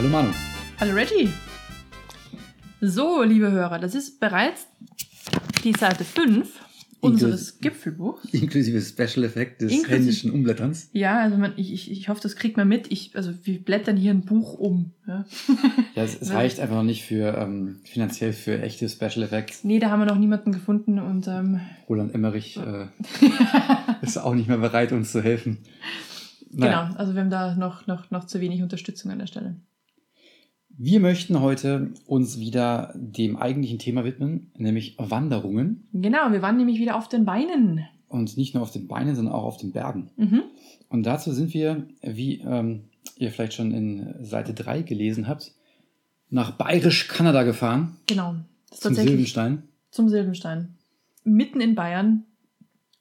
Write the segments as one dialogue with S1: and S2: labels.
S1: Hallo Manu.
S2: Hallo Reggie. So, liebe Hörer, das ist bereits die Seite 5 unseres Gipfelbuchs.
S1: Inklusive Special Effekt des
S2: Inklusive-
S1: händischen Umblätterns.
S2: Ja, also man, ich, ich, ich hoffe, das kriegt man mit. Ich, also wir blättern hier ein Buch um. Ja.
S1: Ja, es, es reicht einfach noch nicht für ähm, finanziell für echte Special Effects.
S2: Nee, da haben wir noch niemanden gefunden und ähm,
S1: Roland Emmerich äh, ist auch nicht mehr bereit, uns zu helfen.
S2: genau, also wir haben da noch, noch, noch zu wenig Unterstützung an der Stelle.
S1: Wir möchten heute uns wieder dem eigentlichen Thema widmen, nämlich Wanderungen.
S2: Genau, wir waren nämlich wieder auf den Beinen.
S1: Und nicht nur auf den Beinen, sondern auch auf den Bergen.
S2: Mhm.
S1: Und dazu sind wir, wie ähm, ihr vielleicht schon in Seite 3 gelesen habt, nach Bayerisch-Kanada gefahren,
S2: Genau.
S1: Zum Silbenstein.
S2: zum Silbenstein. Mitten in Bayern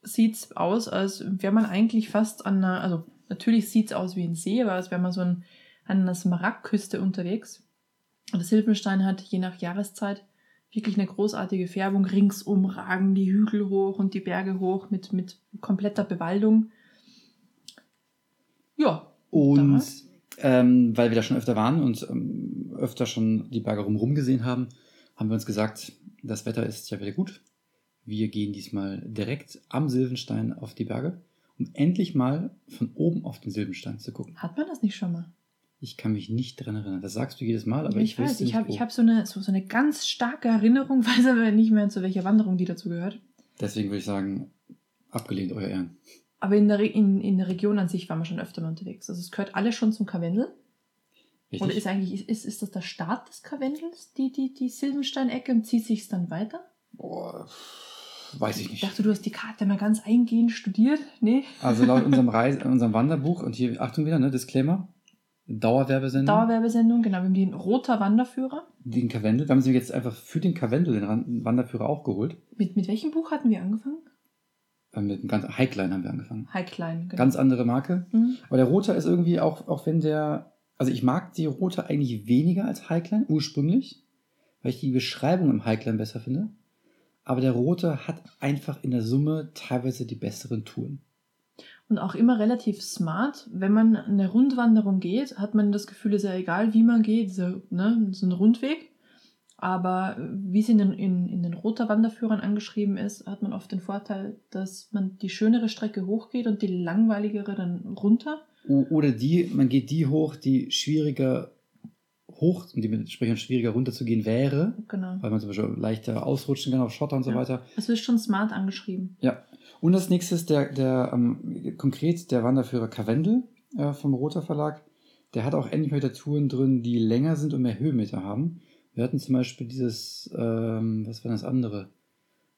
S2: sieht's aus, als wäre man eigentlich fast an einer, also natürlich sieht's aus wie ein See, aber als wäre man so ein, an einer Smaragdküste unterwegs. Und der Silbenstein hat je nach Jahreszeit wirklich eine großartige Färbung. Ringsum ragen die Hügel hoch und die Berge hoch mit, mit kompletter Bewaldung. Ja.
S1: Und
S2: Das.
S1: ähm, weil wir da schon öfter waren und ähm, öfter schon die Berge rumrum gesehen haben, haben wir uns gesagt, das Wetter ist ja wieder gut. Wir gehen diesmal direkt am Silbenstein auf die Berge, um endlich mal von oben auf den Silbenstein zu gucken.
S2: Hat man das nicht schon mal?
S1: Ich kann mich nicht dran erinnern. Das sagst du jedes Mal, aber
S2: Ja,
S1: ich,
S2: ich weiß, ich habe ich hab so, eine, so, so eine ganz starke Erinnerung, weiß aber nicht mehr, zu welcher Wanderung die dazu gehört.
S1: Deswegen würde ich sagen, abgelehnt, euer Ehren.
S2: Aber in der, Re in, in der Region an sich waren wir schon öfter mal unterwegs. Also es gehört alles schon zum Karwendel.
S1: Richtig?
S2: Oder ist eigentlich, ist, ist das der Start des Karwendels, die, die, die Silbenstein-Ecke und zieht sich dann weiter?
S1: Boah, weiß ich
S2: Ich
S1: nicht.
S2: dachte, du hast die Karte mal ganz eingehend studiert. Nee.
S1: Also laut unserem, Reise, unserem Wanderbuch, und hier, Achtung wieder, ne, Disclaimer, Dauerwerbesendung,
S2: Dauerwerbesendung, genau, wir haben den roter Wanderführer.
S1: den Karwendel. Wir haben sie jetzt einfach für den Karwendel den Wanderführer auch geholt.
S2: Mit, mit welchem Buch hatten wir angefangen?
S1: Äh, Mit einem ganz Highline haben wir angefangen.
S2: High Klein, genau.
S1: Ganz andere Marke.
S2: Mhm.
S1: Aber der rote ist irgendwie auch, auch wenn der, also ich mag die rote eigentlich weniger als Highline, ursprünglich, weil ich die Beschreibung im Highline besser finde. Aber der rote hat einfach in der Summe teilweise die besseren Touren.
S2: Und auch immer relativ smart. Wenn man eine Rundwanderung geht, hat man das Gefühl, ist ja egal, wie man geht, so, ne, so ein Rundweg. Aber wie es in den, in, in den roter Wanderführern angeschrieben ist, hat man oft den Vorteil, dass man die schönere Strecke hochgeht und die langweiligere dann runter.
S1: Oder die, man geht die hoch, die schwieriger hoch und dementsprechend schwieriger runterzugehen wäre,
S2: Genau.
S1: weil man zum Beispiel leichter ausrutschen kann auf Schotter und so
S2: Ja.
S1: weiter.
S2: Also ist schon smart angeschrieben.
S1: Ja. Und das nächste ist der, der ähm, konkret der Wanderführer Karwendel äh, vom Roter Verlag. Der hat auch endlich wieder Touren drin, die länger sind und mehr Höhenmeter haben. Wir hatten zum Beispiel dieses, ähm, was war das andere?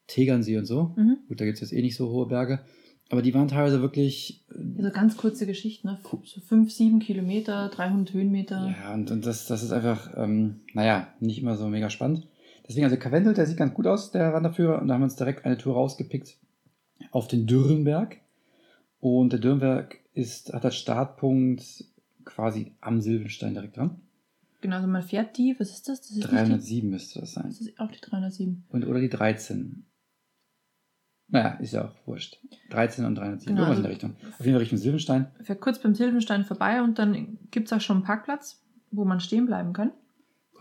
S1: Tegernsee und so.
S2: Mhm.
S1: Gut, da gibt es jetzt eh nicht so hohe Berge. Aber die waren teilweise wirklich. äh,
S2: Also ganz kurze Geschichten, ne? so 5, 7 Kilometer, 300 Höhenmeter.
S1: Ja, und, und das, das ist einfach, ähm, naja, nicht immer so mega spannend. Deswegen, also Karwendel, der sieht ganz gut aus, der Wanderführer. Und da haben wir uns direkt eine Tour rausgepickt auf den Dürrenberg. Und der Dürrenberg ist, hat als Startpunkt quasi am Silbenstein direkt dran.
S2: Genau, also man fährt die, was ist das? Das ist, nicht
S1: 307 müsste das
S2: die,
S1: sein.
S2: das ist auch die 307.
S1: Und, oder die 13. Naja, ist ja auch wurscht. 13 und 307.
S2: Genau,
S1: Irgendwas in
S2: also-
S1: der Richtung. Auf jeden Fall Richtung Silbenstein.
S2: fährt kurz beim Silbenstein vorbei und dann gibt es auch schon einen Parkplatz, wo man stehen bleiben kann.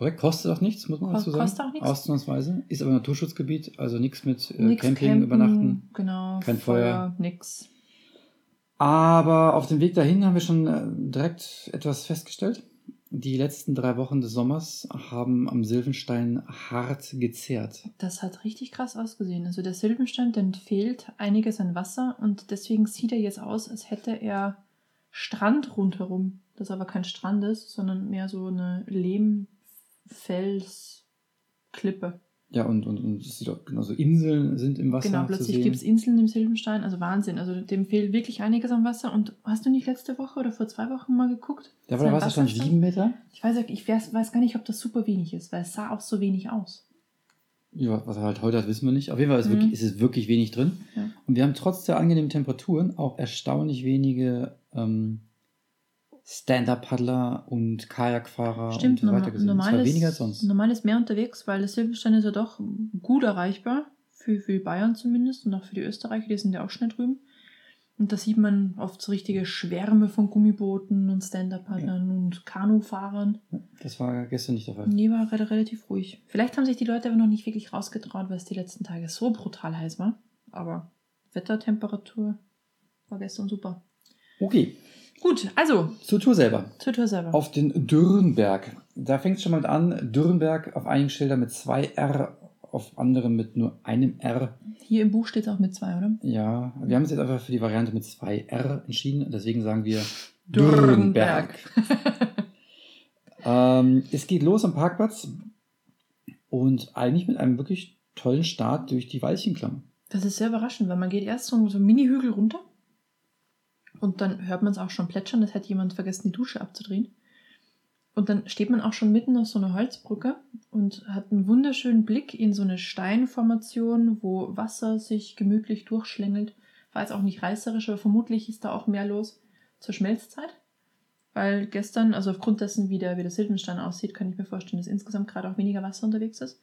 S1: Korrekt, kostet auch nichts, muss man dazu sagen.
S2: kostet auch nichts.
S1: Ausnahmsweise. Ist aber Naturschutzgebiet, also nichts mit äh,
S2: Nix
S1: Camping,
S2: campen,
S1: Übernachten.
S2: Genau,
S1: kein Feuer.
S2: nix.
S1: Aber auf dem Weg dahin haben wir schon äh, direkt etwas festgestellt. Die letzten drei Wochen des Sommers haben am Silvenstein hart gezehrt.
S2: Das hat richtig krass ausgesehen. Also der Silbenstein, dem fehlt einiges an Wasser und deswegen sieht er jetzt aus, als hätte er Strand rundherum. Das aber kein Strand ist, sondern mehr so eine Lehmfelsklippe.
S1: Ja, und, und, und es sieht auch genauso Inseln sind im Wasser.
S2: Genau, plötzlich gibt es Inseln im Silbenstein. Also Wahnsinn. Also dem fehlt wirklich einiges an Wasser. Und hast du nicht letzte Woche oder vor zwei Wochen mal geguckt?
S1: Da war der
S2: Sein
S1: Wasserstand
S2: Wasserstand?
S1: sieben Meter.
S2: Ich weiß, ich weiß, weiß gar nicht, ob das super wenig ist, weil es sah auch so wenig aus.
S1: Ja, was er halt heute hat, wissen wir nicht. Auf jeden Fall ist,
S2: Mhm.
S1: wirklich, ist es wirklich wenig drin.
S2: Ja.
S1: Und wir haben trotz der angenehmen Temperaturen auch erstaunlich wenige ähm, Stand-Up-Paddler und Kajakfahrer
S2: Stimmt,
S1: und so weiter gesehen.
S2: normal,
S1: es war
S2: ist,
S1: weniger als sonst.
S2: normal ist mehr unterwegs, weil das Silberstein ist ja doch gut erreichbar, für, für die Bayern zumindest und auch für die Österreicher, die sind ja auch schnell drüben. Und da sieht man oft so richtige Schwärme von Gummibooten und Stand-Up-Paddlern und Kanufahrern.
S1: Das war gestern nicht der Fall.
S2: Nee, war re- relativ ruhig. Vielleicht haben sich die Leute aber noch nicht wirklich rausgetraut, weil es die letzten Tage so brutal heiß war. Aber Wettertemperatur war gestern super.
S1: Okay,
S2: Gut, also
S1: zur Tour selber.
S2: zur Tour selber.
S1: Auf den Dürrenberg. Da fängt es schon mal an. Dürrenberg auf einigen Schildern mit zwei R, auf anderen mit nur einem R.
S2: Hier im Buch steht es auch mit zwei, oder?
S1: Ja, wir haben uns jetzt einfach für die Variante mit zwei R entschieden. Deswegen sagen wir
S2: Dürrenberg.
S1: ähm, es geht los am Parkplatz und eigentlich mit einem wirklich tollen Start durch die Weilchenklamm.
S2: Das ist sehr überraschend, weil man geht erst so, so einen Mini-Hügel runter und dann hört man es auch schon plätschern, das hätte jemand vergessen, die Dusche abzudrehen. Und dann steht man auch schon mitten auf so einer Holzbrücke und hat einen wunderschönen Blick in so eine Steinformation, wo Wasser sich gemütlich durchschlängelt. War jetzt auch nicht reißerisch, aber vermutlich ist da auch mehr los zur Schmelzzeit. Weil gestern, also aufgrund dessen, wie der, wie der Silbenstein aussieht, kann ich mir vorstellen, dass insgesamt gerade auch weniger Wasser unterwegs ist.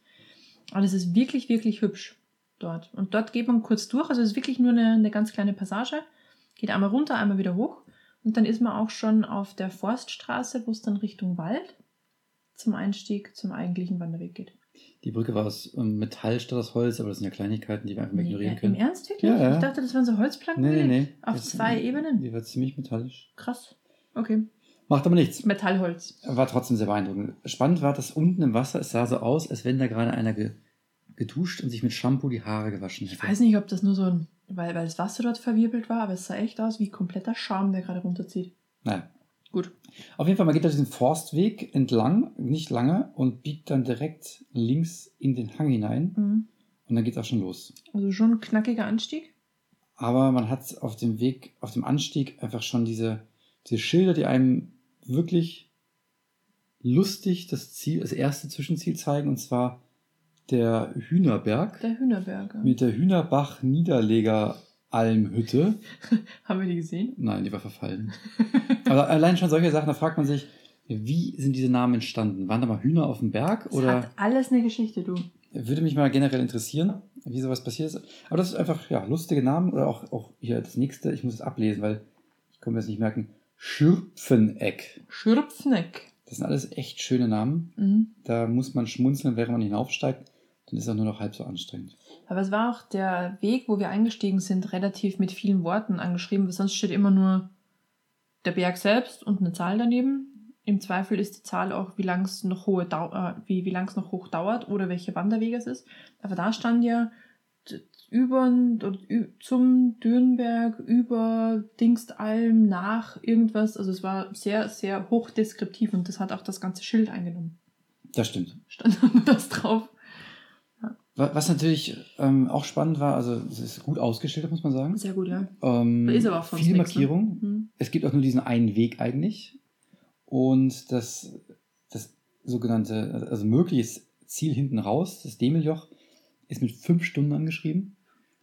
S2: Aber es ist wirklich, wirklich hübsch dort. Und dort geht man kurz durch. Also es ist wirklich nur eine, eine ganz kleine Passage. Geht einmal runter, einmal wieder hoch. Und dann ist man auch schon auf der Forststraße, wo es dann Richtung Wald zum Einstieg zum eigentlichen Wanderweg geht.
S1: Die Brücke war aus ähm, Metall statt aus Holz, aber das sind ja Kleinigkeiten, die wir einfach mal ignorieren
S2: Im
S1: können.
S2: Ernst wirklich?
S1: Ja, ja.
S2: Ich dachte, das waren so Holzplanken.
S1: Nee, nee, nee.
S2: Auf
S1: Das-
S2: zwei Ebenen?
S1: Die war ziemlich metallisch.
S2: Krass. Okay.
S1: Macht aber nichts.
S2: Metallholz.
S1: War trotzdem sehr beeindruckend. Spannend war, dass unten im Wasser, es sah so aus, als wenn da gerade einer ge geduscht und sich mit Shampoo die Haare gewaschen
S2: Ich
S1: hätte.
S2: weiß nicht, ob das nur so ein, weil, weil das Wasser dort verwirbelt war, aber es sah echt aus wie kompletter Schaum, der gerade runterzieht.
S1: Naja.
S2: Gut.
S1: Auf jeden Fall, man geht da diesen Forstweg entlang, nicht lange, und biegt dann direkt links in den Hang hinein.
S2: Mhm.
S1: Und dann geht's auch schon los.
S2: Also schon ein knackiger Anstieg.
S1: Aber man hat auf dem Weg, auf dem Anstieg einfach schon diese, diese Schilder, die einem wirklich lustig das Ziel, das erste Zwischenziel zeigen, und zwar der Hühnerberg
S2: Der Hühnerberger.
S1: mit der Hühnerbach Niederleger Almhütte.
S2: Haben wir die gesehen?
S1: Nein, die war verfallen. Aber allein schon solche Sachen, da fragt man sich, wie sind diese Namen entstanden? Waren da mal Hühner auf dem Berg?
S2: Das
S1: Oder
S2: hat alles eine Geschichte, du.
S1: würde mich mal generell interessieren, wie sowas passiert ist. Aber das ist einfach, ja, lustige Namen. Oder auch, auch hier das nächste, ich muss es ablesen, weil ich kann mir das nicht merken. Schürpfeneck.
S2: Schürpfneck.
S1: Das sind alles echt schöne Namen.
S2: Mhm.
S1: Da muss man schmunzeln, während man hinaufsteigt. Dann ist es auch nur noch halb so anstrengend.
S2: Aber es war auch der Weg, wo wir eingestiegen sind, relativ mit vielen Worten angeschrieben, weil sonst steht immer nur der Berg selbst und eine Zahl daneben. Im Zweifel ist die Zahl auch, wie lang es noch hohe Dau äh, wie, wie lang es noch hoch dauert oder welche Wanderwege es ist. Aber da stand ja über zum Dürnberg, über Dingstalm, nach irgendwas. Also es war sehr, sehr hochdeskriptiv und das hat auch das ganze Schild eingenommen.
S1: Das stimmt.
S2: Stand das drauf.
S1: Wa- Was natürlich ähm, auch spannend war, also es ist gut ausgeschildert, muss man sagen.
S2: Sehr gut, ja.
S1: Ähm,
S2: Ist aber auch sonst
S1: viele
S2: nix, ne?
S1: Markierungen.
S2: Mhm.
S1: Es gibt auch nur diesen einen Weg eigentlich. Und das, das sogenannte, also mögliches Ziel hinten raus, das Demeljoch, ist mit fünf Stunden angeschrieben.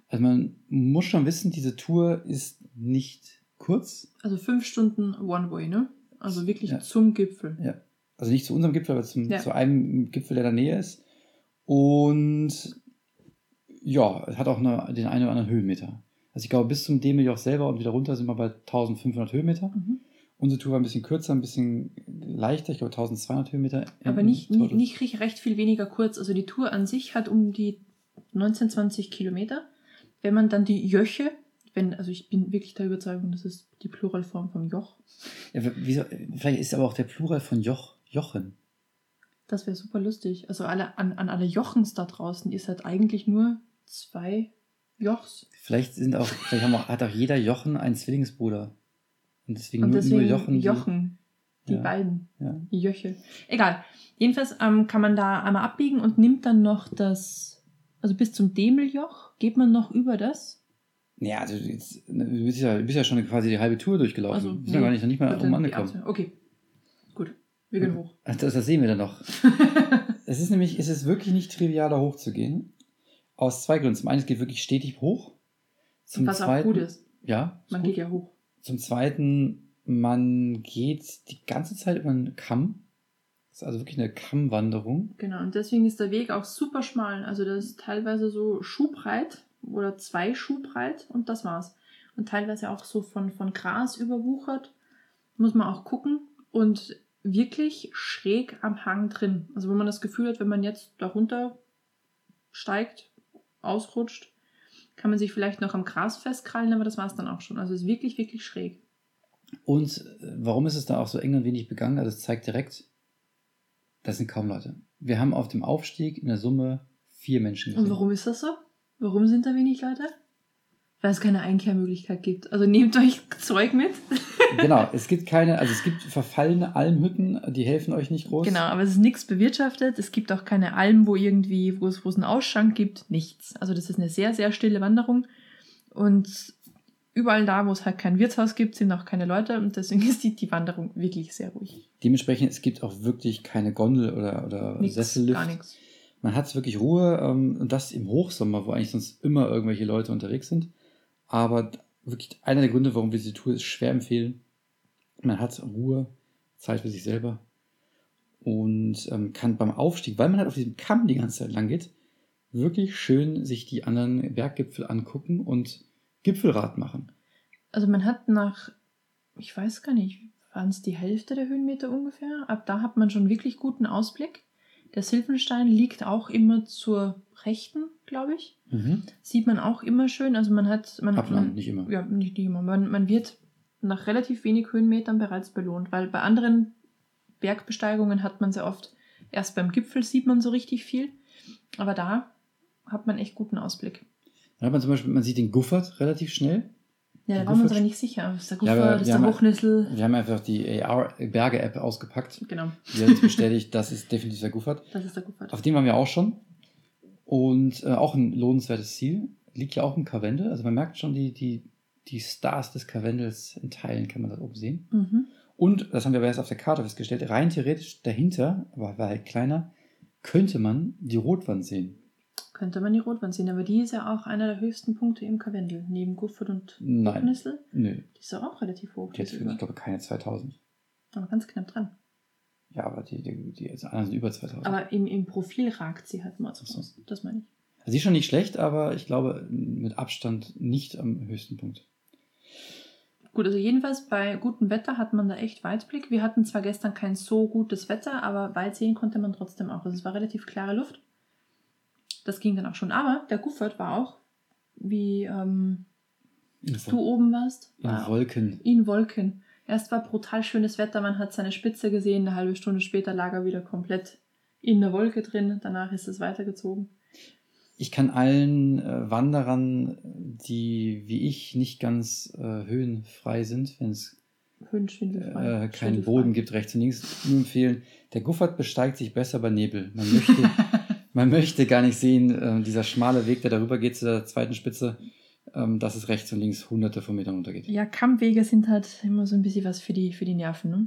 S1: Also man muss schon wissen, diese Tour ist nicht kurz.
S2: Also fünf Stunden One-Way, ne? Also wirklich
S1: Ja.
S2: zum Gipfel.
S1: Ja. Also nicht zu unserem Gipfel, aber zum,
S2: Ja.
S1: zu einem Gipfel, der in der Nähe ist. Und ja, es hat auch eine, den einen oder anderen Höhenmeter. Also ich glaube, bis zum Demeljoch selber und wieder runter sind wir bei 1500 Höhenmeter.
S2: Mhm.
S1: Unsere Tour war ein bisschen kürzer, ein bisschen leichter, ich glaube 1200 Höhenmeter.
S2: Aber nicht, nicht, nicht recht- recht viel weniger kurz. Also die Tour an sich hat um die 19, 20 Kilometer. Wenn man dann die Jöche, wenn, also ich bin wirklich der Überzeugung, das ist die Pluralform vom Joch.
S1: Ja, wieso, vielleicht ist aber auch der Plural von Joch, Jochen.
S2: Das wäre super lustig. Also alle, an, an alle Jochens da draußen, ihr seid eigentlich nur zwei Jochs.
S1: Vielleicht sind auch, vielleicht haben auch, hat auch jeder Jochen einen Zwillingsbruder. Und deswegen,
S2: Und
S1: nur,
S2: deswegen
S1: nur Jochen. die-
S2: Jochen. Die
S1: Ja.
S2: beiden.
S1: Ja.
S2: Die Jöche. Egal. Jedenfalls ähm, kann man da einmal abbiegen und nimmt dann noch das, also bis zum Demeljoch, geht man noch über das.
S1: Ja, also jetzt, du, bist ja, du bist ja schon quasi die halbe Tour durchgelaufen.
S2: Also,
S1: wir sind ja gar nicht, noch nicht mal oben angekommen.
S2: Okay. Wir gehen hoch.
S1: Ach, Das, das sehen wir dann noch. Es ist nämlich, es ist wirklich nicht trivial, da hochzugehen. Aus zwei Gründen. Zum einen, es geht wirklich stetig hoch. Zum
S2: Was auch
S1: zweiten,
S2: gut ist.
S1: Ja, ist
S2: Man
S1: gut.
S2: geht ja hoch.
S1: Zum zweiten, man geht die ganze Zeit über einen Kamm. Das ist also wirklich eine Kammwanderung.
S2: Genau. Und deswegen ist der Weg auch super schmal. Also das ist teilweise so schuhbreit oder zwei Schuh breit und das war's. und teilweise auch so von, von Gras überwuchert. Muss man auch gucken. Und wirklich schräg am Hang drin. Also wo man das Gefühl hat, wenn man jetzt darunter steigt, ausrutscht, kann man sich vielleicht noch am Gras festkrallen, aber das war es dann auch schon. Also es ist wirklich, wirklich schräg.
S1: Und äh, warum ist es da auch so eng und wenig begangen? Also es zeigt direkt, das sind kaum Leute. Wir haben auf dem Aufstieg in der Summe vier Menschen
S2: gesehen. Und warum ist das so? Warum sind da wenig Leute? Weil es keine Einkehrmöglichkeit gibt. Also nehmt euch Zeug mit.
S1: genau, es gibt keine, also es gibt verfallene Almhütten, die helfen euch nicht groß.
S2: Genau, aber es ist nichts bewirtschaftet. Es gibt auch keine Almen, wo irgendwie, wo es, wo es einen Ausschank gibt. Nichts. Also das ist eine sehr, sehr stille Wanderung. Und überall da, wo es halt kein Wirtshaus gibt, sind auch keine Leute und deswegen ist die, die Wanderung wirklich sehr ruhig.
S1: Dementsprechend, es gibt auch wirklich keine Gondel oder, oder nix, Sessellift. Gar nichts. Man hat wirklich Ruhe ähm, und das im Hochsommer, wo eigentlich sonst immer irgendwelche Leute unterwegs sind. Aber wirklich einer der Gründe, warum wir diese Tour schwer empfehlen. Man hat Ruhe, Zeit für sich selber und ähm, kann beim Aufstieg, weil man halt auf diesem Kamm die ganze Zeit lang geht, wirklich schön sich die anderen Berggipfel angucken und Gipfelrad machen.
S2: Also man hat nach, ich weiß gar nicht, waren es die Hälfte der Höhenmeter ungefähr? Ab da hat man schon wirklich guten Ausblick. Der Silfenstein liegt auch immer zur rechten, glaube ich. Mhm. Sieht man auch immer schön. Also man hat. Man, Ab man, nicht immer. Ja, nicht, nicht immer. Man, man wird nach relativ wenig Höhenmetern bereits belohnt, weil bei anderen Bergbesteigungen hat man sehr oft, erst beim Gipfel sieht man so richtig viel, aber da hat man echt guten Ausblick.
S1: Dann hat man zum Beispiel, man sieht den Guffert relativ schnell.
S2: Ja, da waren wir uns aber nicht sicher. Ist der Guffert, ja, ist der Hochnüssel?
S1: Wir haben einfach die AR-Berge-App ausgepackt. Genau. Die hat uns bestätigt, das ist definitiv der Guffert. Das ist der Guffert. Auf dem waren wir auch schon. Und äh, auch ein lohnenswertes Ziel. Liegt ja auch im Karwendel. Also man merkt schon, die, die, die Stars des Karwendels in Teilen kann man da oben sehen. Mhm. Und, das haben wir aber erst auf der Karte festgestellt, rein theoretisch dahinter, aber war halt kleiner, könnte man die Rotwand sehen.
S2: Könnte man die Rotwand sehen, aber die ist ja auch einer der höchsten Punkte im Karwendel, neben Guffert und Buchnissel. Nö. Die ist auch relativ hoch.
S1: Die hat, ich glaube, keine 2000.
S2: Aber ganz knapp dran.
S1: Ja, aber die, die, die anderen sind über 2000.
S2: Aber im, im Profil ragt sie halt mal so raus. Das meine ich.
S1: Also sie ist schon nicht schlecht, aber ich glaube mit Abstand nicht am höchsten Punkt.
S2: Gut, also jedenfalls bei gutem Wetter hat man da echt Weitblick. Wir hatten zwar gestern kein so gutes Wetter, aber weit sehen konnte man trotzdem auch. Also es war relativ klare Luft. Das ging dann auch schon. Aber der Guffert war auch, wie ähm, du oben warst.
S1: In Wolken.
S2: In Wolken. Erst war brutal schönes Wetter, man hat seine Spitze gesehen, eine halbe Stunde später lag er wieder komplett in der Wolke drin, danach ist es weitergezogen.
S1: Ich kann allen äh, Wanderern, die wie ich nicht ganz äh, höhenfrei sind, wenn es äh, keinen Boden gibt rechts und links, nur empfehlen, der Guffert besteigt sich besser bei Nebel. Man möchte, man möchte gar nicht sehen, äh, dieser schmale Weg, der darüber geht zu der zweiten Spitze, ähm, dass es rechts und links hunderte von Metern runtergeht.
S2: Ja, Kammwege sind halt immer so ein bisschen was für die, für die Nerven. Ne?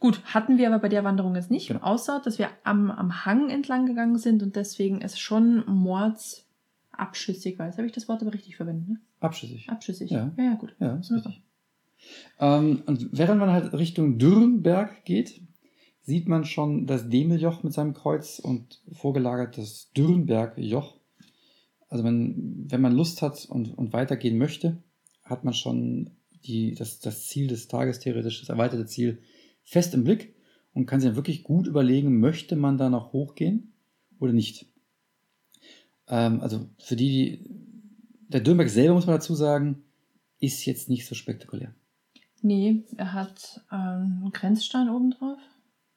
S2: Gut, hatten wir aber bei der Wanderung jetzt nicht, genau. außer dass wir am, am Hang entlang gegangen sind und deswegen es schon mordsabschüssig war. Jetzt habe ich das Wort aber richtig verwendet. Ne?
S1: Abschüssig.
S2: Abschüssig. Ja, ja, ja gut.
S1: Ja, ist richtig. Ähm, und während man halt Richtung Dürrenberg geht, sieht man schon das Demeljoch mit seinem Kreuz und vorgelagert das Dürrenbergjoch also man, wenn man Lust hat und, und weitergehen möchte, hat man schon die, das, das Ziel des Tages, theoretisch das erweiterte Ziel, fest im Blick und kann sich dann wirklich gut überlegen, möchte man da noch hochgehen oder nicht. Ähm, also für die, die, der Dürnberg selber, muss man dazu sagen, ist jetzt nicht so spektakulär.
S2: Nee, er hat ähm, einen Grenzstein oben drauf.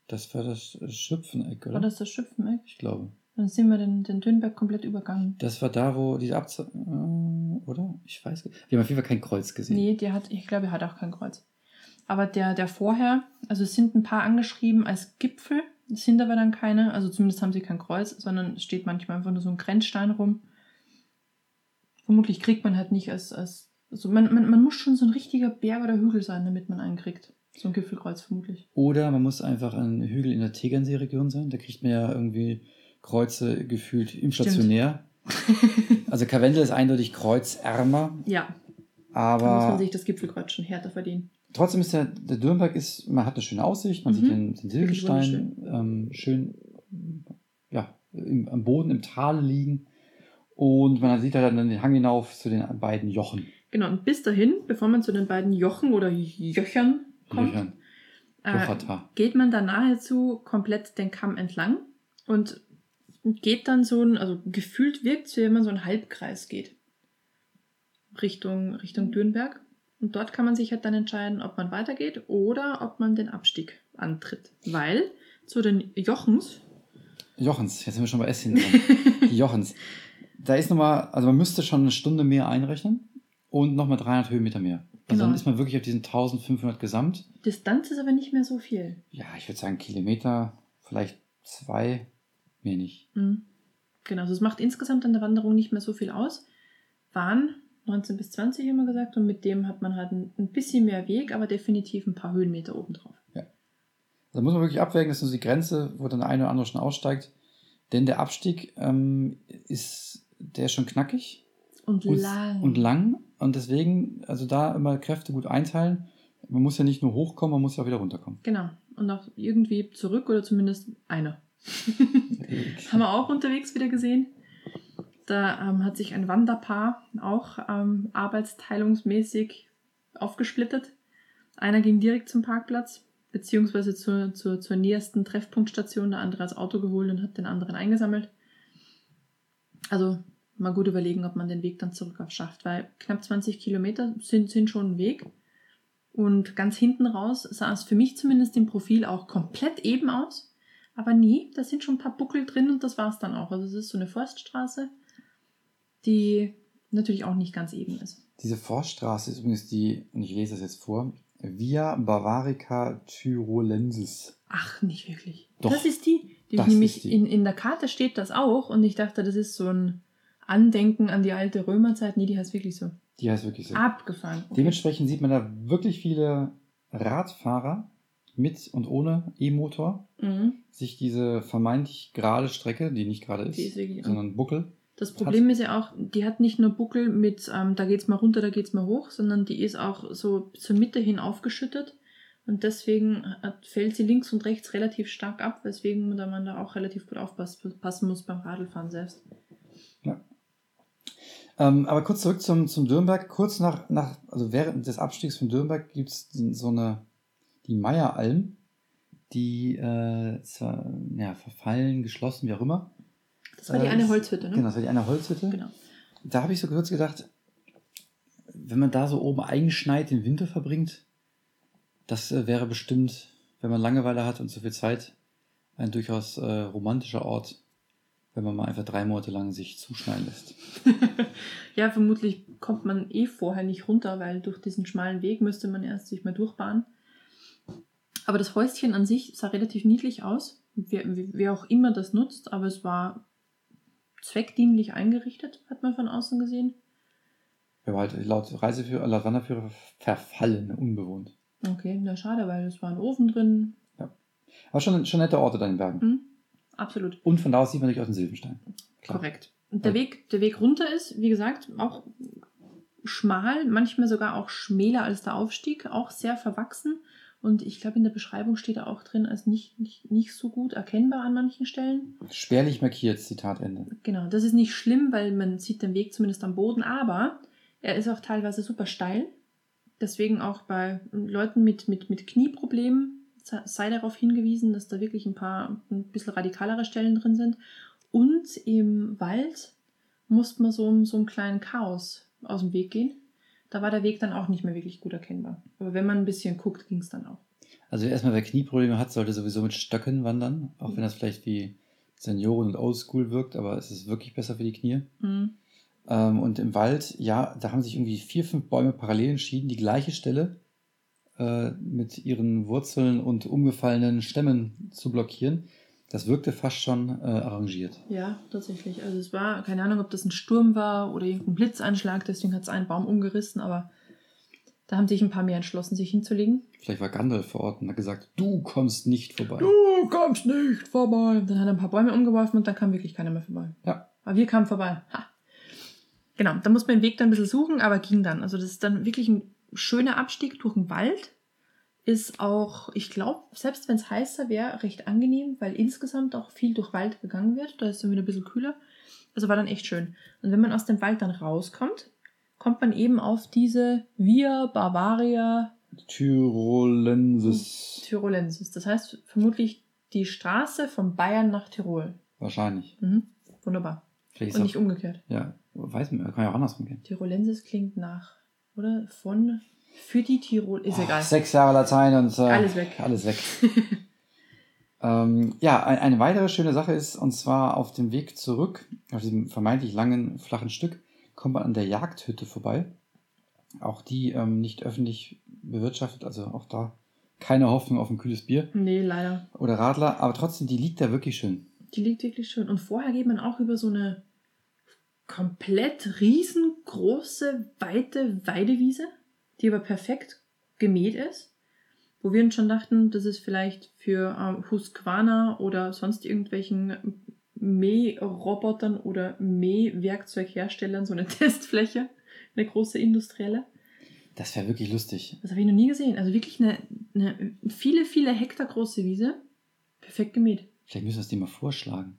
S1: Das war das Schüpfeneck, oder?
S2: War das das Schüpfeneck?
S1: Ich glaube.
S2: Dann sind wir den, den Dünnberg komplett übergangen.
S1: Das war da, wo diese Abze... Äh, oder? Ich weiß nicht. Wir haben auf jeden Fall kein Kreuz gesehen.
S2: Nee, der hat, ich glaube, er hat auch kein Kreuz. Aber der, der vorher, also es sind ein paar angeschrieben als Gipfel, es sind aber dann keine, also zumindest haben sie kein Kreuz, sondern es steht manchmal einfach nur so ein Grenzstein rum. Vermutlich kriegt man halt nicht als, als also man, man, man muss schon so ein richtiger Berg oder Hügel sein, damit man einen kriegt. So ein Gipfelkreuz vermutlich.
S1: Oder man muss einfach ein Hügel in der Tegernsee-Region sein. Da kriegt man ja irgendwie Kreuze gefühlt inflationär. also Karwendel ist eindeutig kreuzärmer.
S2: Ja. Aber. Da muss man sich das Gipfelkreuz schon härter verdienen.
S1: Trotzdem ist der, der Dürrenberg ist, man hat eine schöne Aussicht, man mhm. sieht den, den Silbenstein ähm, schön ja, im, am Boden im Tal liegen und man sieht halt dann den Hang hinauf zu den beiden Jochen.
S2: Genau, und bis dahin, bevor man zu den beiden Jochen oder Jöchern kommt,
S1: Löchern.
S2: äh, geht man da nahezu komplett den Kamm entlang und geht dann so ein, also gefühlt wirkt es, wie wenn man so einen Halbkreis geht. Richtung, Richtung Dürnberg. Und dort kann man sich halt dann entscheiden, ob man weitergeht oder ob man den Abstieg antritt. Weil zu den Jochens,
S1: Jochens, jetzt sind wir schon bei Essen Jochens. Da ist nochmal, also man müsste schon eine Stunde mehr einrechnen und nochmal 300 Höhenmeter mehr. Also
S2: Genau.
S1: dann ist man wirklich auf diesen 1500 gesamt.
S2: Distanz ist aber nicht mehr so viel.
S1: Ja, ich würde sagen Kilometer, vielleicht zwei, nicht.
S2: Mhm. Genau, also es macht insgesamt an der Wanderung nicht mehr so viel aus. Waren 19 bis 20 immer gesagt und mit dem hat man halt ein, bisschen mehr Weg, aber definitiv ein paar Höhenmeter obendrauf.
S1: Da muss man wirklich abwägen, das ist so die Grenze, wo dann der eine oder andere schon aussteigt. Denn der Abstieg ähm, ist, der ist schon knackig
S2: Und
S1: und
S2: lang.
S1: und lang. Und deswegen, also da immer Kräfte gut einteilen. Man muss ja nicht nur hochkommen, man muss ja auch wieder runterkommen.
S2: Genau. Und auch irgendwie zurück oder zumindest einer. Haben wir auch unterwegs wieder gesehen. Da ähm, hat sich ein Wanderpaar auch ähm, arbeitsteilungsmäßig aufgesplittet. Einer ging direkt zum Parkplatz, beziehungsweise zur, zur, zur nächsten Treffpunktstation, der andere als Auto geholt und hat den anderen eingesammelt. Also mal gut überlegen, ob man den Weg dann zurück auf schafft, weil knapp 20 Kilometer sind, sind schon ein Weg. Und ganz hinten raus sah es für mich zumindest im Profil auch komplett eben aus. Aber nee, da sind schon ein paar Buckel drin und das war's dann auch. Also es ist so eine Forststraße, die natürlich auch nicht ganz eben ist.
S1: Diese Forststraße ist übrigens die, und ich lese das jetzt vor, Via Bavarica Tyrolensis.
S2: Ach, nicht wirklich.
S1: Doch,
S2: das ist die. die
S1: das
S2: nämlich
S1: ist die.
S2: In, in der Karte steht das auch und ich dachte, das ist so ein Andenken an die alte Römerzeit. Nee, die heißt wirklich so.
S1: Die heißt wirklich so.
S2: Abgefahren. Okay.
S1: Dementsprechend sieht man da wirklich viele Radfahrer mit und ohne E-Motor
S2: Mhm.
S1: sich diese vermeintlich gerade Strecke, die nicht gerade ist,
S2: ist wirklich-
S1: sondern Buckel,
S2: Das Problem ist ja auch, die hat nicht nur Buckel mit, ähm, da geht's mal runter, da geht's mal hoch, sondern die ist auch so zur Mitte hin aufgeschüttet. Und deswegen hat, fällt sie links und rechts relativ stark ab, weswegen man da, man da auch relativ gut aufpassen muss beim Radlfahren selbst.
S1: Ähm, aber kurz zurück zum, zum Dürnberg. Kurz nach, nach, also während des Abstiegs von Dürnberg gibt es so eine, die Meieralm, die äh, zwar, ja, verfallen, geschlossen, wie auch immer.
S2: Das war die eine Holzhütte, ne?
S1: Genau, das war die eine Holzhütte.
S2: Genau.
S1: Da habe ich so kurz gedacht, wenn man da so oben eingeschneit den Winter verbringt, das äh, wäre bestimmt, wenn man Langeweile hat und so viel Zeit, ein durchaus äh, romantischer Ort, wenn man mal einfach drei Monate lang sich zuschneiden lässt.
S2: ja, vermutlich kommt man eh vorher nicht runter, weil durch diesen schmalen Weg müsste man erst sich mal durchbahnen. Aber das Häuschen an sich sah relativ niedlich aus, wer, wer auch immer das nutzt, aber es war zweckdienlich eingerichtet, hat man von außen gesehen.
S1: Ja, aber halt laut Reiseführer, laut Wanderführer verfallen, unbewohnt.
S2: Okay, na schade, weil es war ein Ofen drin.
S1: Aber schon, schon nette Orte da in den Bergen.
S2: Hm, absolut.
S1: Und von da aus sieht man natürlich auch den Silbenstein. Klar.
S2: Korrekt. Und der
S1: Ja.
S2: Weg, der Weg runter ist, wie gesagt, auch schmal, manchmal sogar auch schmäler als der Aufstieg, auch sehr verwachsen. Und ich glaube, in der Beschreibung steht da auch drin, als nicht, nicht, nicht so gut erkennbar an manchen Stellen.
S1: Spärlich markiert, Zitat Ende.
S2: Genau, das ist nicht schlimm, weil man sieht den Weg zumindest am Boden, aber er ist auch teilweise super steil. Deswegen auch bei Leuten mit, mit, mit Knieproblemen se- sei darauf hingewiesen, dass da wirklich ein paar ein bisschen radikalere Stellen drin sind. Und im Wald musste man so, so einem kleinen Chaos aus dem Weg gehen. Da war der Weg dann auch nicht mehr wirklich gut erkennbar. Aber wenn man ein bisschen guckt, ging es dann auch.
S1: Also erstmal, wer Knieprobleme hat, sollte sowieso mit Stöcken wandern, auch wenn das vielleicht wie Senioren und Oldschool wirkt, aber es ist wirklich besser für die Knie.
S2: Mhm.
S1: Ähm, und im Wald, ja, da haben sich irgendwie vier, fünf Bäume parallel entschieden, die gleiche Stelle äh, mit ihren Wurzeln und umgefallenen Stämmen zu blockieren. Das wirkte fast schon äh, arrangiert.
S2: Ja, tatsächlich. Also es war, keine Ahnung, ob das ein Sturm war oder irgendein Blitzeinschlag, deswegen hat es einen Baum umgerissen, aber da haben sich ein paar mehr entschlossen, sich hinzulegen.
S1: Vielleicht war Gandalf vor Ort und hat gesagt, du kommst nicht vorbei.
S2: Du kommst nicht vorbei. Dann hat er ein paar Bäume umgeworfen und dann kam wirklich keiner mehr vorbei.
S1: Ja.
S2: Aber wir kamen vorbei. Ha. Genau, da muss man den Weg dann ein bisschen suchen, aber ging dann. Also das ist dann wirklich ein schöner Abstieg durch den Wald. Ist auch, ich glaube, selbst wenn es heißer wäre, recht angenehm, weil insgesamt auch viel durch Wald gegangen wird. Da ist dann wieder ein bisschen kühler. Also war dann echt schön. Und wenn man aus dem Wald dann rauskommt, kommt man eben auf diese Via Bavaria
S1: Tyrolensis.
S2: Tyrolensis. Das heißt vermutlich die Straße von Bayern nach Tirol.
S1: Wahrscheinlich.
S2: Mhm. Wunderbar.
S1: Vielleicht
S2: Und nicht
S1: auch,
S2: umgekehrt.
S1: ja, weiß man, kann ja auch andersrum gehen.
S2: Tyrolensis klingt nach, oder? Von, für die Tirol, ist
S1: Oh,
S2: egal.
S1: Sechs Jahre Latein und äh,
S2: Alles weg.
S1: Alles weg. ähm, ja, ein, eine weitere schöne Sache ist, und zwar auf dem Weg zurück, auf diesem vermeintlich langen, flachen Stück, kommt man an der Jagdhütte vorbei. Auch die ähm, nicht öffentlich bewirtschaftet, also auch da keine Hoffnung auf ein kühles Bier
S2: Nee, leider.
S1: oder Radler, aber trotzdem, die liegt da wirklich schön.
S2: Die liegt wirklich schön. Und vorher geht man auch über so eine komplett riesengroße, weite Weidewiese, die aber perfekt gemäht ist. Wo wir uns schon dachten, das ist vielleicht für ähm, Husqvarna oder sonst irgendwelchen Mährobotern oder Mähwerkzeugherstellern so eine Testfläche, eine große industrielle.
S1: Das wäre wirklich lustig.
S2: Das habe ich noch nie gesehen. Also wirklich eine, eine viele, viele Hektar große Wiese, perfekt gemäht.
S1: Vielleicht müssen wir es dem mal vorschlagen.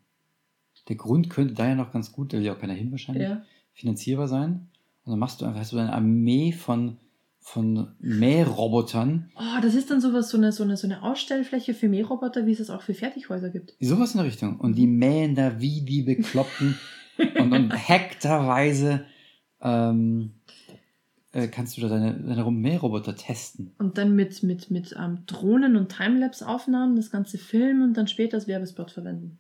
S1: Der Grund könnte da ja noch ganz gut, da will ja auch keiner hin wahrscheinlich,
S2: Ja.
S1: finanzierbar sein. Und dann machst du einfach, hast du eine Armee von, von Mährobotern.
S2: Oh, das ist dann sowas, so eine, so eine, so eine Ausstellfläche für Mähroboter, wie es es auch für Fertighäuser gibt.
S1: Sowas in der Richtung. Und die mähen da wie die Bekloppten. und, und hektarweise ähm, äh, kannst du da deine, deine Mähroboter testen.
S2: Und dann mit, mit, mit ähm, Drohnen und Timelapse-Aufnahmen das Ganze filmen und dann später als Werbespot verwenden.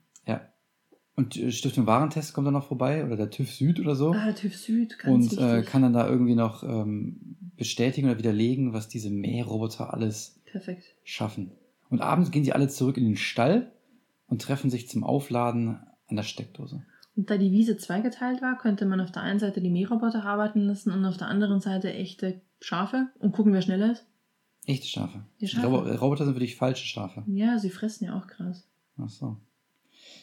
S1: Und Stiftung Warentest kommt dann noch vorbei oder der TÜV Süd oder so.
S2: Ah, der TÜV Süd, ganz
S1: und äh, kann dann da irgendwie noch ähm, bestätigen oder widerlegen, was diese Mähroboter alles
S2: Perfekt.
S1: schaffen. Und abends gehen sie alle zurück in den Stall und treffen sich zum Aufladen an der Steckdose.
S2: Und da die Wiese zweigeteilt war, könnte man auf der einen Seite die Mähroboter arbeiten lassen und auf der anderen Seite echte Schafe und gucken, wer schneller ist.
S1: Echte Schafe.
S2: Die Schafe.
S1: Robo Roboter sind wirklich falsche Schafe.
S2: Ja, sie fressen ja auch Gras.
S1: Ach so.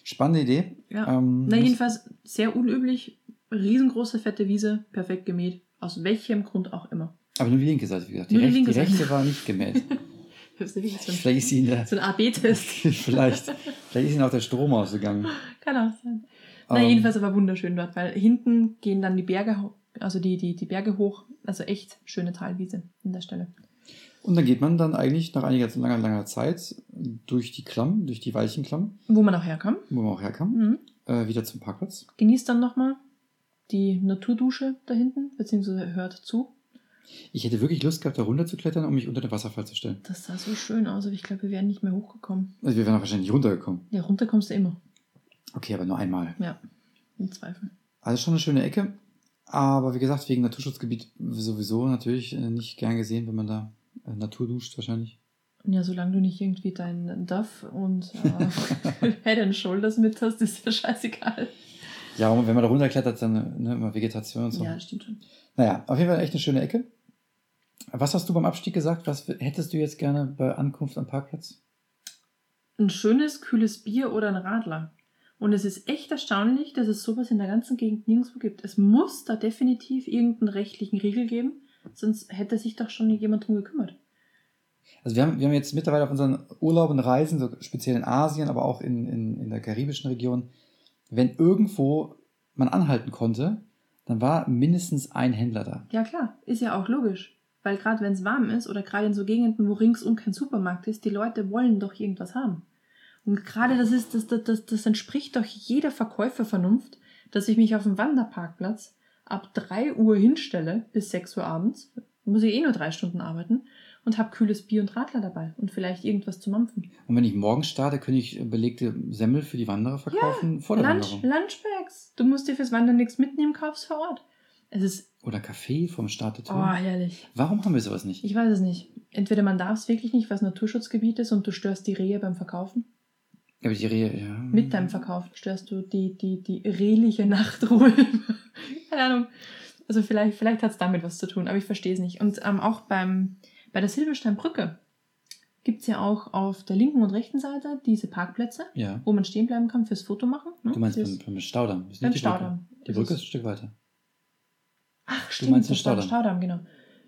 S1: Spannende Idee.
S2: Ja.
S1: Ähm,
S2: Na, jedenfalls sehr unüblich. Riesengroße, fette Wiese, perfekt gemäht. Aus welchem Grund auch immer.
S1: aber nur die linke Seite, wie gesagt. Die, rechte, die rechte war nicht gemäht.
S2: Ist
S1: vielleicht ist ihnen der,
S2: so ein AB-Test.
S1: vielleicht, vielleicht ist ihnen auch der Strom ausgegangen.
S2: Kann auch sein. Na,
S1: Ähm,
S2: jedenfalls aber wunderschön dort, weil hinten gehen dann die Berge, also die, die, die Berge hoch. Also echt schöne Talwiese an der Stelle.
S1: Und dann geht man dann eigentlich nach einiger langer, langer Zeit durch die Klamm, durch die Weichenklamm,
S2: Wo man auch herkam.
S1: wo man auch herkam,
S2: Mhm.
S1: äh, wieder zum Parkplatz.
S2: Genießt dann nochmal die Naturdusche da hinten, beziehungsweise hört zu.
S1: Ich hätte wirklich Lust gehabt, da runter zu klettern, um mich unter den Wasserfall zu stellen.
S2: Das sah so schön aus, aber ich glaube, wir wären nicht mehr hochgekommen.
S1: Also wir wären auch wahrscheinlich runtergekommen.
S2: Ja, runter kommst du immer.
S1: Okay, aber nur einmal.
S2: Ja, im Zweifel.
S1: Also schon eine schöne Ecke. Aber wie gesagt, wegen Naturschutzgebiet sowieso natürlich äh, nicht gern gesehen, wenn man da äh, Natur duscht wahrscheinlich.
S2: Ja, solange du nicht irgendwie deinen Duff und äh, Head and Shoulders mit hast, ist ja scheißegal.
S1: Ja, und wenn man da runterklettert, dann ne, immer Vegetation und so.
S2: Ja, stimmt schon.
S1: Naja, auf jeden Fall echt eine schöne Ecke. Was hast du beim Abstieg gesagt? Was hättest du jetzt gerne bei Ankunft am Parkplatz?
S2: Ein schönes, kühles Bier oder ein Radler. Und es ist echt erstaunlich, dass es sowas in der ganzen Gegend nirgendwo gibt. Es muss da definitiv irgendeinen rechtlichen Riegel geben, sonst hätte sich doch schon jemand drum gekümmert.
S1: Also wir haben, wir haben jetzt mittlerweile auf unseren Urlaub und Reisen, so speziell in Asien, aber auch in, in, in der karibischen Region, wenn irgendwo man anhalten konnte, dann war mindestens ein Händler da.
S2: Ja klar, ist ja auch logisch. Weil gerade wenn es warm ist oder gerade in so Gegenden, wo ringsum kein Supermarkt ist, die Leute wollen doch irgendwas haben. Und gerade das ist, das, das, das, das entspricht doch jeder Verkäufervernunft, dass ich mich auf dem Wanderparkplatz ab 3 Uhr hinstelle bis 6 Uhr abends, muss ich eh nur drei Stunden arbeiten und habe kühles Bier und Radler dabei und vielleicht irgendwas zu mampfen.
S1: Und wenn ich morgen starte, könnte ich belegte Semmel für die Wanderer verkaufen vor der
S2: Lunch,
S1: Wanderung.
S2: Lunchbags. Du musst dir fürs Wandern nichts mitnehmen, kaufst vor Ort. Es ist,
S1: Oder Kaffee vom Start der
S2: oh, herrlich.
S1: Warum haben wir sowas nicht?
S2: Ich weiß es nicht. Entweder man darf es wirklich nicht, es Naturschutzgebiet ist und du störst die Rehe beim Verkaufen.
S1: Aber die Rehe, ja.
S2: Mit deinem Verkaufen störst du die, die, die rehliche Nachtruhe. Keine Ahnung. Also vielleicht, vielleicht hat es damit was zu tun, aber ich verstehe es nicht. Und ähm, auch beim, bei der Silbersteinbrücke gibt es ja auch auf der linken und rechten Seite diese Parkplätze,
S1: Ja.
S2: wo man stehen bleiben kann fürs Foto machen. ne?
S1: Du meinst beim, beim Staudamm.
S2: Beim
S1: die Brücke.
S2: Staudamm.
S1: Die
S2: Das
S1: Brücke
S2: ist-
S1: ein Stück weiter.
S2: Ach, stimmt,
S1: meinst den Staudamm.
S2: Staudamm, genau.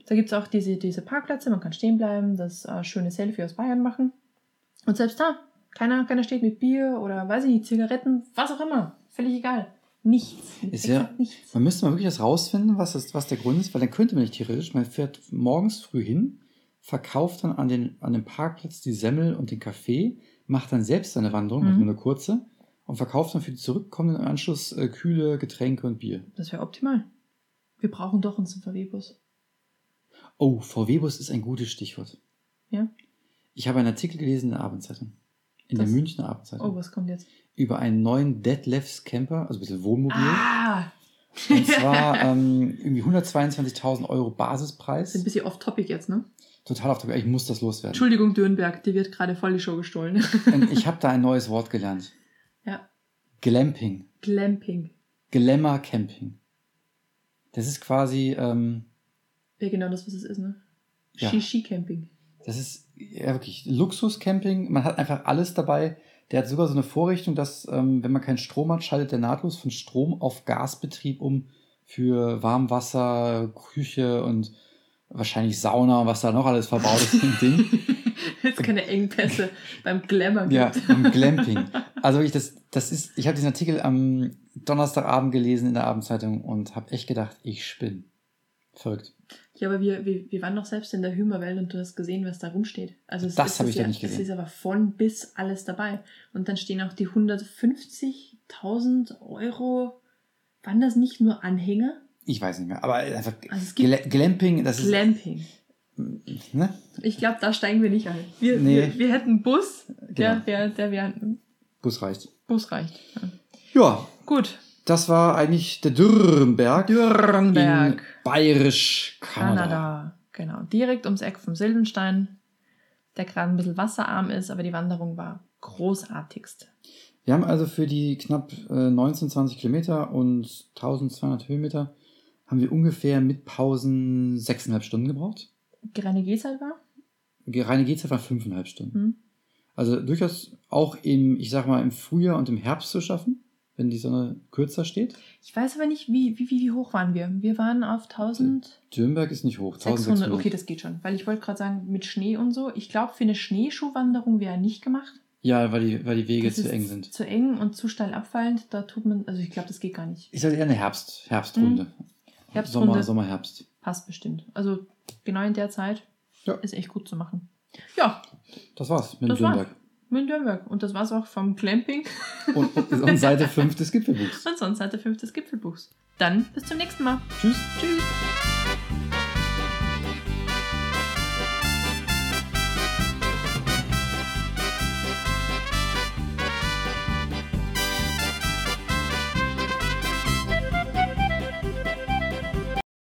S2: Da gibt es auch diese, diese Parkplätze, man kann stehen bleiben, das äh, schöne Selfie aus Bayern machen. Und selbst da, keiner, keiner steht mit Bier oder weiß ich nicht, Zigaretten, was auch immer. Völlig egal. Nichts.
S1: Ist ja-
S2: nichts.
S1: Man müsste mal wirklich das rausfinden, was, das, was der Grund ist, weil dann könnte man nicht theoretisch, man fährt morgens früh hin, verkauft dann an, den, an dem Parkplatz die Semmel und den Kaffee, macht dann selbst seine Wanderung,
S2: Mhm.
S1: nur eine kurze, und verkauft dann für die zurückkommenden im Anschluss äh, kühle Getränke und Bier.
S2: Das wäre optimal. Wir brauchen doch unseren VW-Bus.
S1: Oh, VW-Bus ist ein gutes Stichwort.
S2: Ja.
S1: Ich habe einen Artikel gelesen in der Abendzeitung. In der
S2: Das-
S1: Münchner Abendzeitung.
S2: Oh, was kommt jetzt?
S1: Über einen neuen Detlefs Camper, also ein bisschen Wohnmobil.
S2: Ah!
S1: Und zwar ähm, irgendwie 122.000 Euro Basispreis.
S2: ein bisschen off-topic jetzt, ne?
S1: Total der Ich muss das loswerden.
S2: Entschuldigung, Dürnberg, dir wird gerade voll die Show gestohlen.
S1: Ich habe da ein neues Wort gelernt.
S2: ja.
S1: Glamping.
S2: Glamping.
S1: Glamour Camping. Das ist quasi, ähm,
S2: Ja, genau das, was es ist, ne?
S1: Ja.
S2: Ski-Ski-Camping.
S1: Das ist ja wirklich Luxuscamping. Man hat einfach alles dabei. Der hat sogar so eine Vorrichtung, dass, ähm, wenn man keinen Strom hat, schaltet der nahtlos von Strom auf Gasbetrieb um für Warmwasser, Küche und wahrscheinlich Sauna, was da noch alles verbaut ist im Ding.
S2: Jetzt keine Engpässe beim Glamour gibt.
S1: Ja, im Glamping. Also wirklich, das, das ist, ich habe diesen Artikel am Donnerstagabend gelesen in der Abendzeitung und habe echt gedacht, ich spinne. Verrückt.
S2: Ja, aber wir, wir, wir waren doch selbst in der Hümerwelt und du hast gesehen, was da rumsteht. Also es
S1: Das
S2: ist
S1: hab
S2: es
S1: ich ja nicht gesehen.
S2: Es ist aber von bis alles dabei. Und dann stehen auch die 150.000 Euro. Waren das nicht nur Anhänger?
S1: Ich weiß nicht mehr, aber einfach
S2: Also es gibt
S1: Gla Glamping, das ist.
S2: Glamping.
S1: ne?
S2: Ich glaube, da steigen wir nicht ein. Wir,
S1: Nee.
S2: wir, wir hätten Bus, der,
S1: Genau.
S2: der, der wäre
S1: Bus reicht.
S2: Bus reicht. Ja.
S1: Ja,
S2: Gut.
S1: Das war eigentlich der Dürrenberg.
S2: Dürrenberg.
S1: In bayerisch Kanada.
S2: Kanada. Genau. Direkt ums Eck vom Silbenstein, der gerade ein bisschen wasserarm ist, aber die Wanderung war großartigst.
S1: Wir haben also für die knapp äh, 19, 20 Kilometer und 1200 Höhenmeter haben wir ungefähr mit Pausen 6,5 Stunden gebraucht.
S2: Reine Gesal war?
S1: Reine Gehzeit war 5,5 Stunden.
S2: Hm?
S1: Also durchaus auch im, ich sag mal, im Frühjahr und im Herbst zu schaffen, wenn die Sonne kürzer steht.
S2: Ich weiß aber nicht, wie, wie, wie, hoch waren wir? Wir waren auf 1600.
S1: Dürnberg ist nicht hoch, 1600.
S2: Okay, das geht schon. Weil ich wollte gerade sagen, mit Schnee und so. Ich glaube, für eine Schneeschuhwanderung wäre nicht gemacht.
S1: Ja, weil die, weil die Wege
S2: Das
S1: zu
S2: ist
S1: eng sind.
S2: Zu eng und zu steil abfallend. Da tut man, also ich glaube, das geht gar nicht.
S1: Ich sage eher eine Herbst, Herbstrunde.
S2: Herbstrunde.
S1: Sommer, Sommer, Herbst.
S2: Passt bestimmt. Also genau in der Zeit
S1: Ja.
S2: ist echt gut zu machen. Ja,
S1: Das war's mit dem
S2: Das war's. Nürnberg. Und das war's auch vom Clamping
S1: Und, und, und Seite 5 des Gipfelbuchs.
S2: und sonst Seite 5 des Gipfelbuchs. Dann bis zum nächsten Mal.
S1: Tschüss.
S2: Tschüss.